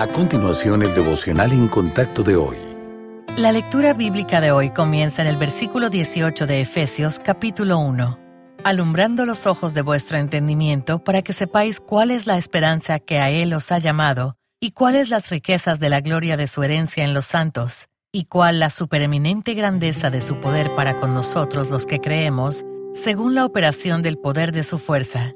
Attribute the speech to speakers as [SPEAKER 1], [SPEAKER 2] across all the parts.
[SPEAKER 1] A continuación, el devocional en contacto de hoy.
[SPEAKER 2] La lectura bíblica de hoy comienza en el versículo 18 de Efesios capítulo 1. Alumbrando los ojos de vuestro entendimiento para que sepáis cuál es la esperanza que a Él os ha llamado, y cuáles las riquezas de la gloria de su herencia en los santos, y cuál la supereminente grandeza de su poder para con nosotros los que creemos, según la operación del poder de su fuerza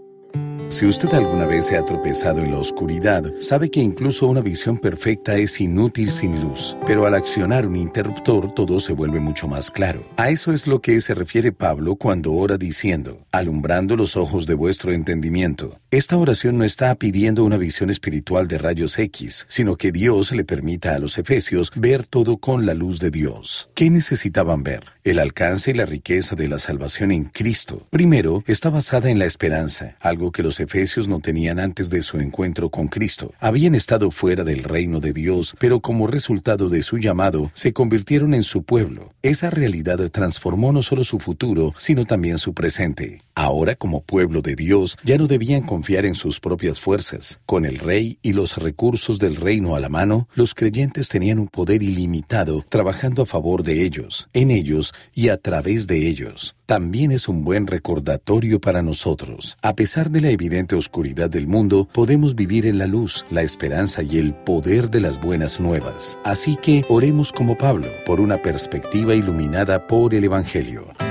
[SPEAKER 1] si usted alguna vez se ha tropezado en la oscuridad, sabe que incluso una visión perfecta es inútil sin luz, pero al accionar un interruptor todo se vuelve mucho más claro. A eso es lo que se refiere Pablo cuando ora diciendo, alumbrando los ojos de vuestro entendimiento. Esta oración no está pidiendo una visión espiritual de rayos X, sino que Dios le permita a los efesios ver todo con la luz de Dios. ¿Qué necesitaban ver? El alcance y la riqueza de la salvación en Cristo. Primero, está basada en la esperanza, algo que los efesios no tenían antes de su encuentro con Cristo. Habían estado fuera del reino de Dios, pero como resultado de su llamado, se convirtieron en su pueblo. Esa realidad transformó no solo su futuro, sino también su presente. Ahora, como pueblo de Dios, ya no debían confiar en sus propias fuerzas. Con el rey y los recursos del reino a la mano, los creyentes tenían un poder ilimitado trabajando a favor de ellos, en ellos y a través de ellos. También es un buen recordatorio para nosotros. A pesar de la evidente oscuridad del mundo, podemos vivir en la luz, la esperanza y el poder de las buenas nuevas. Así que oremos como Pablo, por una perspectiva iluminada por el Evangelio.